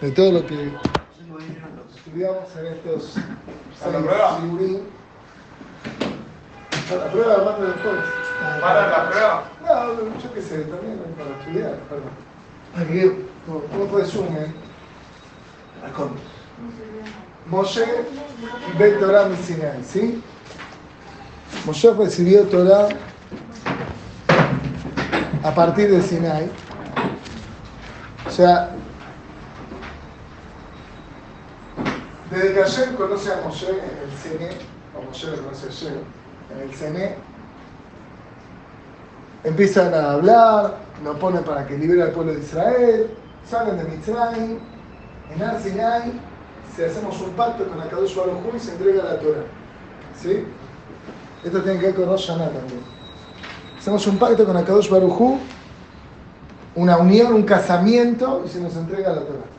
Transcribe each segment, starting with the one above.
de todo lo que estudiamos en estos ¿A la prueba? shiurim. A la prueba, mando después. ¿Para la prueba? No, yo qué sé, también para estudiar, perdón. Aquí, como como resumen, Moshe ve Torah mi Sinai, ¿sí? Moshe recibió Torah a partir de Sinai. O sea, desde que Hashem conoce a Moshe en el Sene, o Moshe conoce a Hashem, en el Sene, empiezan a hablar, lo ponen para que libere al pueblo de Israel, salen de Mitzrayim, en Ar Sinai, si hacemos un pacto con Akadosh Baruj y se entrega la Torah. ¿Sí? Esto tiene que ver con Rosh Hashanah también. Hacemos un pacto con Akadosh Baruj una unión, un casamiento y se nos entrega la Torah.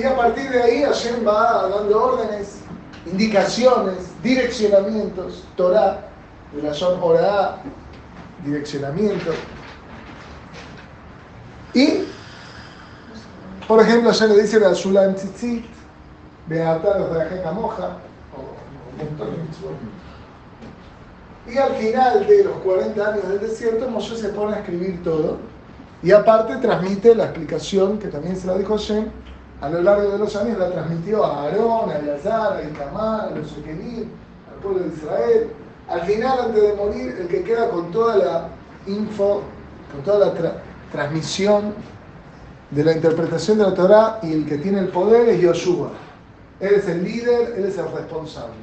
Y a partir de ahí Hashem va dando órdenes, indicaciones, direccionamientos, Torah, de la direccionamiento. Y, por ejemplo, ya le dice a Shulam Tzitzit, Beata los de Moja, o un montón de. Y al final de los 40 años del desierto, Moshe se pone a escribir todo. Y aparte transmite la explicación, que también se la dijo Hashem, a lo largo de los años la transmitió a Aarón, a Eleazar, a Itamar, a los Ekenim, al pueblo de Israel. Al final, antes de morir, el que queda con toda la info, con toda la tra- transmisión de la interpretación de la Torah y el que tiene el poder es Yoshua. Él es el líder, él es el responsable.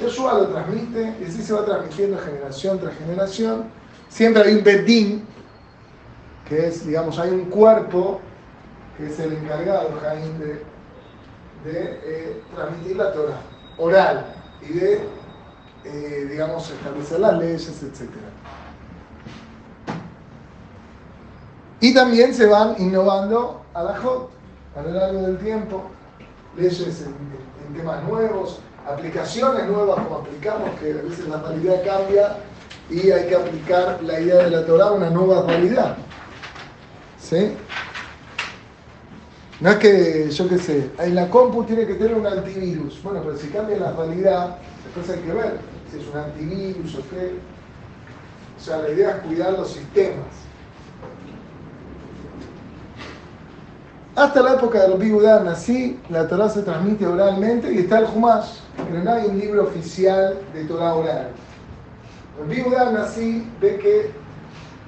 Yoshua lo transmite y así se va transmitiendo generación tras generación. Siempre hay un Bedín, que es, digamos, hay un cuerpo que es el encargado, Jaime, de, eh, transmitir la Torah oral y de, eh, digamos, establecer las leyes, etc. Y también se van innovando a la JOT a lo largo del tiempo, leyes en, temas nuevos, aplicaciones nuevas como aplicamos, que a veces la realidad cambia y hay que aplicar la idea de la Torah a una nueva realidad. ¿Sí? No es que, yo qué sé, en la compu tiene que tener un antivirus. Bueno, pero si cambia la realidad, después hay que ver si es un antivirus o qué. O sea, la idea es cuidar los sistemas. Hasta la época de los Bigudá nací, la Torah se transmite oralmente y está el Humash, pero no hay un libro oficial de Torah oral. El Bigudá nací ve que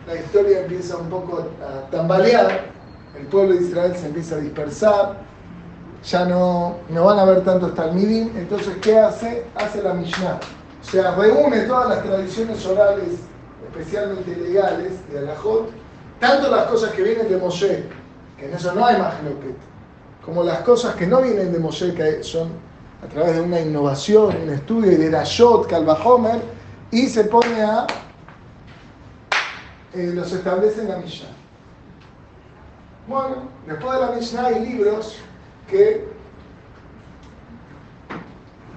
la historia empieza un poco a tambalear, el pueblo de Israel se empieza a dispersar, ya no, no van a ver tantos Talmidim, entonces ¿qué hace? Hace la Mishnah. O sea, reúne todas las tradiciones orales, especialmente legales, de Alajot, tanto las cosas que vienen de Moshe, que en eso no hay Mahloket, como las cosas que no vienen de Moshe, que son a través de una innovación, un estudio y de Dashot, Kalvahomer, y se pone a eh, los establece en la Mishnah. Bueno, después de la Mishnah hay libros que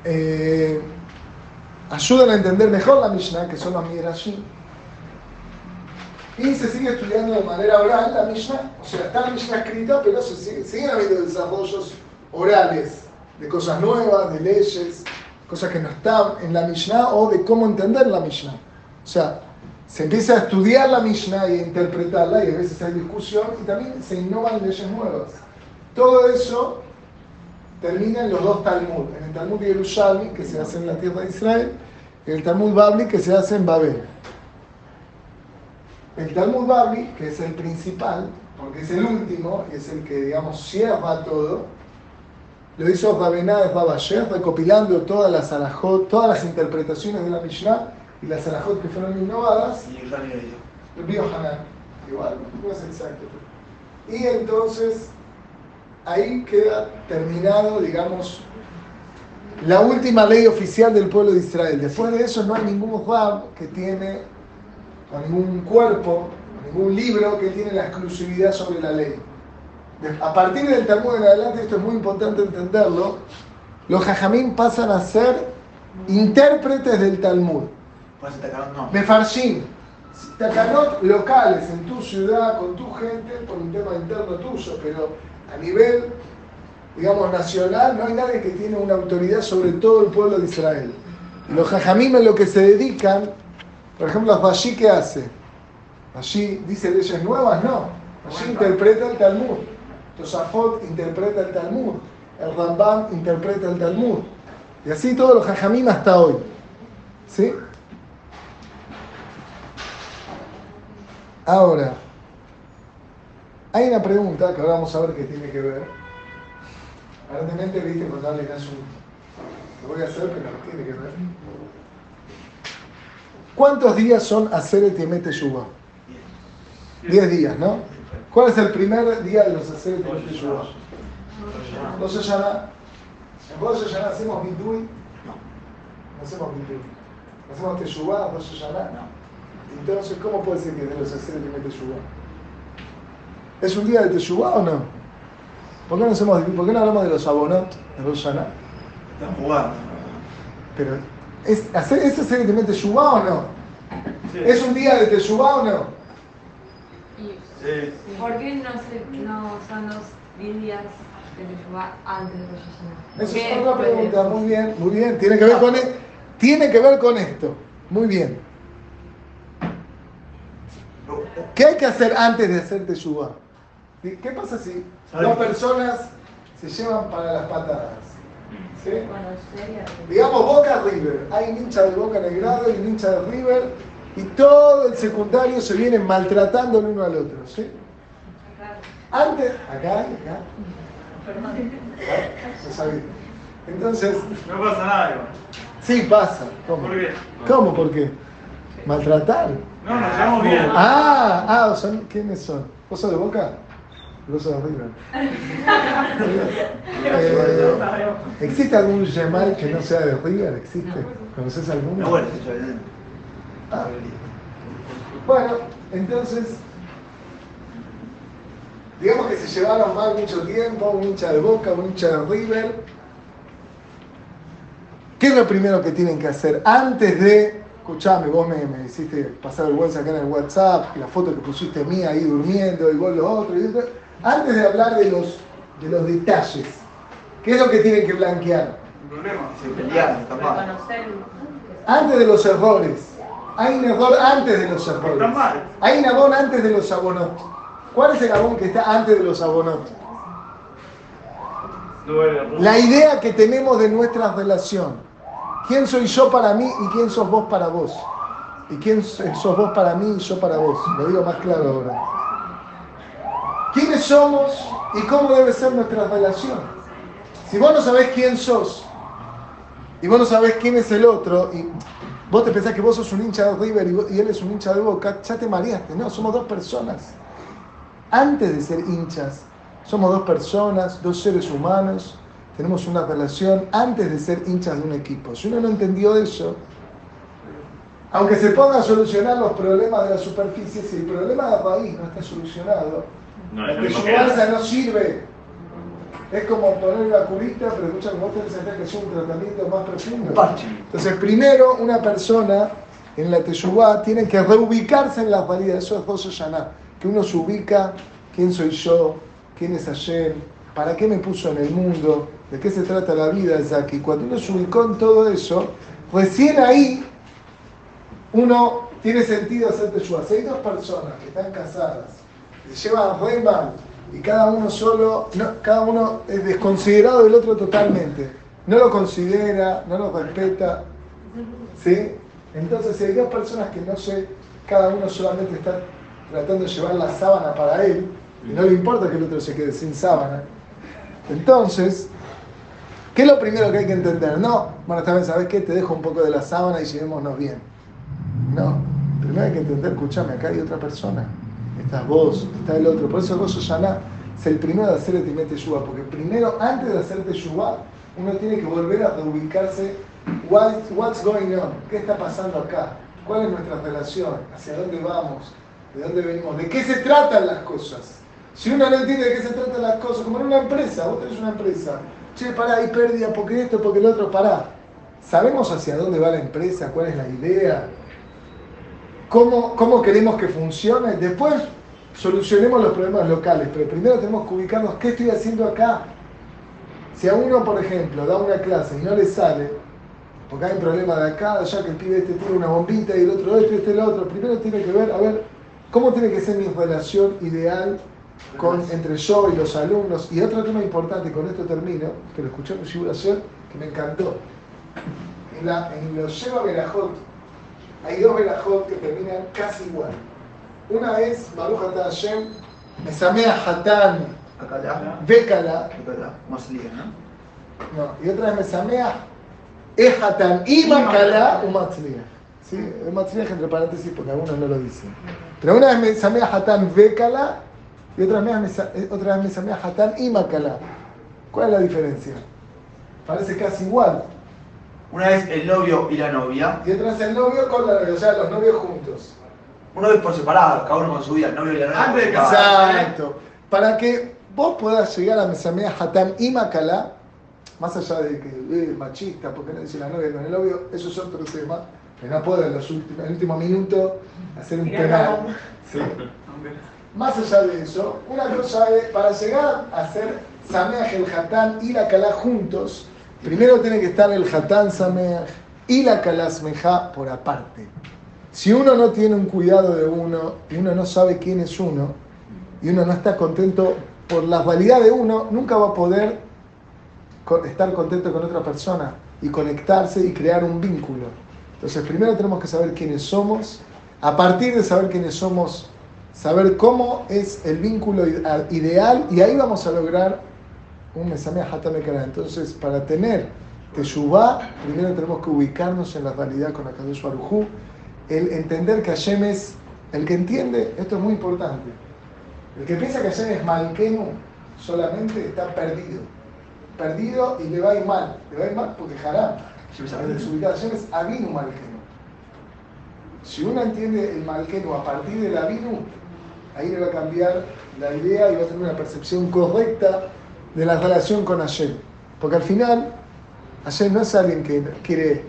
eh, ayudan a entender mejor la Mishnah, que son los Midrashim. Y se sigue estudiando de manera oral la Mishnah, o sea, está la Mishnah escrita, pero se sigue, siguen habiendo desarrollos orales de cosas nuevas, de leyes, cosas que no están en la Mishnah o de cómo entender la Mishnah. O sea, se empieza a estudiar la Mishnah y a interpretarla y a veces hay discusión y también se innovan leyes nuevas. Todo eso termina en los dos Talmud, en el Talmud Yerushalmi que se hace en la tierra de Israel y el Talmud Babli que se hace en Babel. El Talmud Babli, que es el principal, porque es el último y es el que, digamos, cierra todo, lo hizo Rabená de recopilando todas las alajot, todas las interpretaciones de la Mishnah y las alajot que fueron innovadas, Y Bio Hanan, igual, no es exacto. Y entonces, ahí queda terminado, digamos, la última ley oficial del pueblo de Israel. Después de eso no hay ningún Rab que tiene, o ningún cuerpo, o ningún libro que tiene la exclusividad sobre la ley. A partir del Talmud en adelante, esto es muy importante entenderlo, los Jajamín pasan a ser intérpretes del Talmud. No. Mefarshim. tacanot locales en tu ciudad, con tu gente, por un tema interno tuyo, pero a nivel, digamos, nacional, no hay nadie que tiene una autoridad sobre todo el pueblo de Israel. Los jajamim en lo que se dedican, por ejemplo, Rashi, ¿qué hace? Allí dice leyes nuevas, no. Allí interpreta el Talmud. Tosafot interpreta el Talmud. El Rambam interpreta el Talmud. Y así todos los jajamim hasta hoy. ¿Sí? Ahora, hay una pregunta que ahora vamos a ver qué tiene que ver. Aparentemente, viste, cuando alguien hace. Lo voy a hacer, pero tiene que ver. ¿Cuántos días son hacer el Tiemete Yuba? Diez días, ¿no? ¿Cuál es el primer día de los hacer el Tiemete Yuba? Rosh Hashanah. En Rosh Hashanah hacemos Bidui. No. No hacemos Bidui. ¿Hacemos Teshuvah, Rosh Hashanah? No. Entonces, ¿cómo puede ser que de los hacer el Teshuvah? ¿Es un día de Teshuvah o no? ¿Por qué no, hacemos, ¿por qué no hablamos de los abonot de Rosh Hashanah? Están jugando. Pero, ¿es, hacer, ¿es hacer el o no? Sí. ¿Es un día de Teshuvah o no? Sí. ¿Por qué no, se, no son los 10 días de Teshuvah antes de Rosh Hashanah? Esa ¿Qué es otra pregunta, muy bien, muy bien. Tiene que ver con, e- tiene que ver con esto. Muy bien. ¿Qué hay que hacer antes de hacer Teshuvah? ¿Qué pasa si dos personas se llevan para las patadas? Digamos Boca River. Hay un hincha de Boca en el grado y un hincha de River y todo el secundario se vienen maltratando el uno al otro. ¿sí? Antes, acá, acá. No sabía. Entonces, No pasa nada, igual. sí pasa. ¿Cómo? ¿Por qué? ¿Cómo? ¿Por qué? ¿Maltratar? No, nos llevamos bien. Ah, ah, son, ¿quiénes son? ¿Vos sos de Boca? Vos sos de River. Eh, ¿Existe algún Yemal que no sea de River? ¿Existe? ¿Conoces alguno? Ah. Bueno, entonces, digamos que se llevaron mal mucho tiempo, un hincha de Boca, un hincha de River. ¿Qué es lo primero que tienen que hacer antes de, escuchame, vos me, me hiciste pasar vergüenza acá en el WhatsApp, la foto que pusiste mía ahí durmiendo y vos lo otro, y antes de hablar de los, de los detalles, ¿qué es lo que tienen que blanquear? Un problema. Se. Reconocer. Antes de los errores. Hay un error antes de los errores. Está mal. Hay un abón antes de los abonot. ¿Cuál es el abón que está antes de los abonot? Duele. La idea que tenemos de nuestra relación. ¿Quién soy yo para mí y quién sos vos para vos? ¿Y quién sos vos para mí y yo para vos? Lo digo más claro ahora. ¿Quiénes somos y cómo debe ser nuestra relación? Si vos no sabés quién sos y vos no sabés quién es el otro y vos te pensás que vos sos un hincha de River y, y él es un hincha de Boca, ya te mareaste. No, somos dos personas. Antes de ser hinchas, somos dos personas, dos seres humanos, tenemos una relación antes de ser hinchas de un equipo. Si uno no entendió eso, aunque se ponga a solucionar los problemas de la superficie, si el problema de raíz no está solucionado, No, la es que no sirve. Es como poner una curita, pero escucha, vos tenés que hacer un tratamiento más profundo. Entonces, primero, una persona en la Teshuvah tiene que reubicarse en la realidad. Eso es Rosh Hashanah. Que uno se ubica, quién soy yo, quién es Hashem, para qué me puso en el mundo, de qué se trata la vida, Zaki. Cuando uno se ubicó en todo eso, recién ahí uno tiene sentido hacer Teshuvah. Si hay dos personas que están casadas, que se llevan re mal, y cada uno solo, cada uno es desconsiderado del otro totalmente. No lo considera, no lo respeta. ¿Sí? Entonces, si hay dos personas que no sé, cada uno solamente está tratando de llevar la sábana para él, y no le importa que el otro se quede sin sábana. Entonces, ¿qué es lo primero que hay que entender? No, bueno, vez, ¿sabes qué? Te dejo un poco de la sábana y llevémonos bien. No, primero hay que entender, escúchame, acá hay otra persona. Estás vos, está el otro. Por eso vos, Susana, es el primero de hacer el Timet Teshuvah, porque primero, antes de hacer Teshuvah, uno tiene que volver a reubicarse. What, what's going on? ¿Qué está pasando acá? ¿Cuál es nuestra relación? ¿Hacia dónde vamos? ¿De dónde venimos? ¿De qué se tratan las cosas? Si uno no entiende de qué se tratan las cosas, como en una empresa, vos tenés una empresa, che, pará, hay pérdida porque esto, porque el otro, pará. ¿Sabemos hacia dónde va la empresa? ¿Cuál es la idea? cómo, cómo queremos que funcione. Después solucionemos los problemas locales, pero primero tenemos que ubicarnos qué estoy haciendo acá. Si a uno, por ejemplo, da una clase y no le sale, porque hay un problema de acá, ya que el pibe este tiene una bombita y el otro esto y este el otro, primero tiene que ver, a ver, cómo tiene que ser mi relación ideal con, entre yo y los alumnos. Y otro tema importante, con esto termino, que lo escuché en Shibur ayer, que me encantó. En, la, en los Sheva Berajot, hay dos Berajot que terminan casi igual. Una es Baruch Atah Hashem, Mesamea la. Bekala, ¿no? no, y otra es Mesamea Ehatan y Makala Umatzliach. ¿Sí? Umatzliach entre paréntesis porque algunos no lo dicen. Pero una es Mesamea Hatan Bekala y otra vez Mesa- eh, otra vez Mesamea Hatan y Makala. ¿Cuál es la diferencia? Parece casi igual. Una vez el novio y la novia. Y otra es el novio con la novia, o sea, los novios juntos. Uno es por separado, cada uno con su vida. El novio y la novia. Antes de. Exacto. Para que vos puedas llegar a Mesamea Hatam y Makala, más allá de que eh, machista, porque no dice la novia con el novio, eso es otro tema. Que no puedo en los últimos, el último minuto hacer un penal. Sí. Más allá de eso, una cosa es, para llegar a hacer Sameach el Hatán y la Kalá juntos, primero tiene que estar el Hatán Sameach y la Kalá Smeja por aparte. Si uno no tiene un cuidado de uno y uno no sabe quién es uno y uno no está contento por la validad de uno, nunca va a poder estar contento con otra persona y conectarse y crear un vínculo. Entonces, primero tenemos que saber quiénes somos. A partir de saber quiénes somos, saber cómo es el vínculo ide- ideal y ahí vamos a lograr un Mesamea Hatamekara. Entonces, para tener Teshuvah, primero tenemos que ubicarnos en la realidad con Akadosh Baruj el entender que Hashem es el que entiende, esto es muy importante. El que piensa que Hashem es Malkenu solamente está perdido. Perdido y le va a ir mal. Le va a ir mal porque Haram. Avinu. desubicado Hashem es Avinu Malkenu. Si uno entiende el Malkenu a partir del Avinu, ahí le va a cambiar la idea y va a tener una percepción correcta de la relación con Hashem. Porque al final, Hashem no es alguien que quiere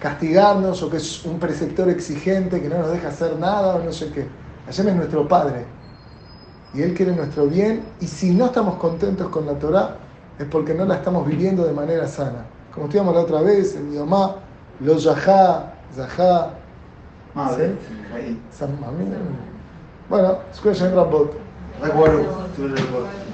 castigarnos o que es un preceptor exigente que no nos deja hacer nada o no sé qué. Hashem es nuestro Padre y Él quiere nuestro bien y si no estamos contentos con la Torah es porque no la estamos viviendo de manera sana. Como estudiamos la otra vez, en Yomá, lo Yahá, Zahá, Madre. Sí. Ahí. San. Bueno, Rabot. Recuerdo. Tú recuerdo.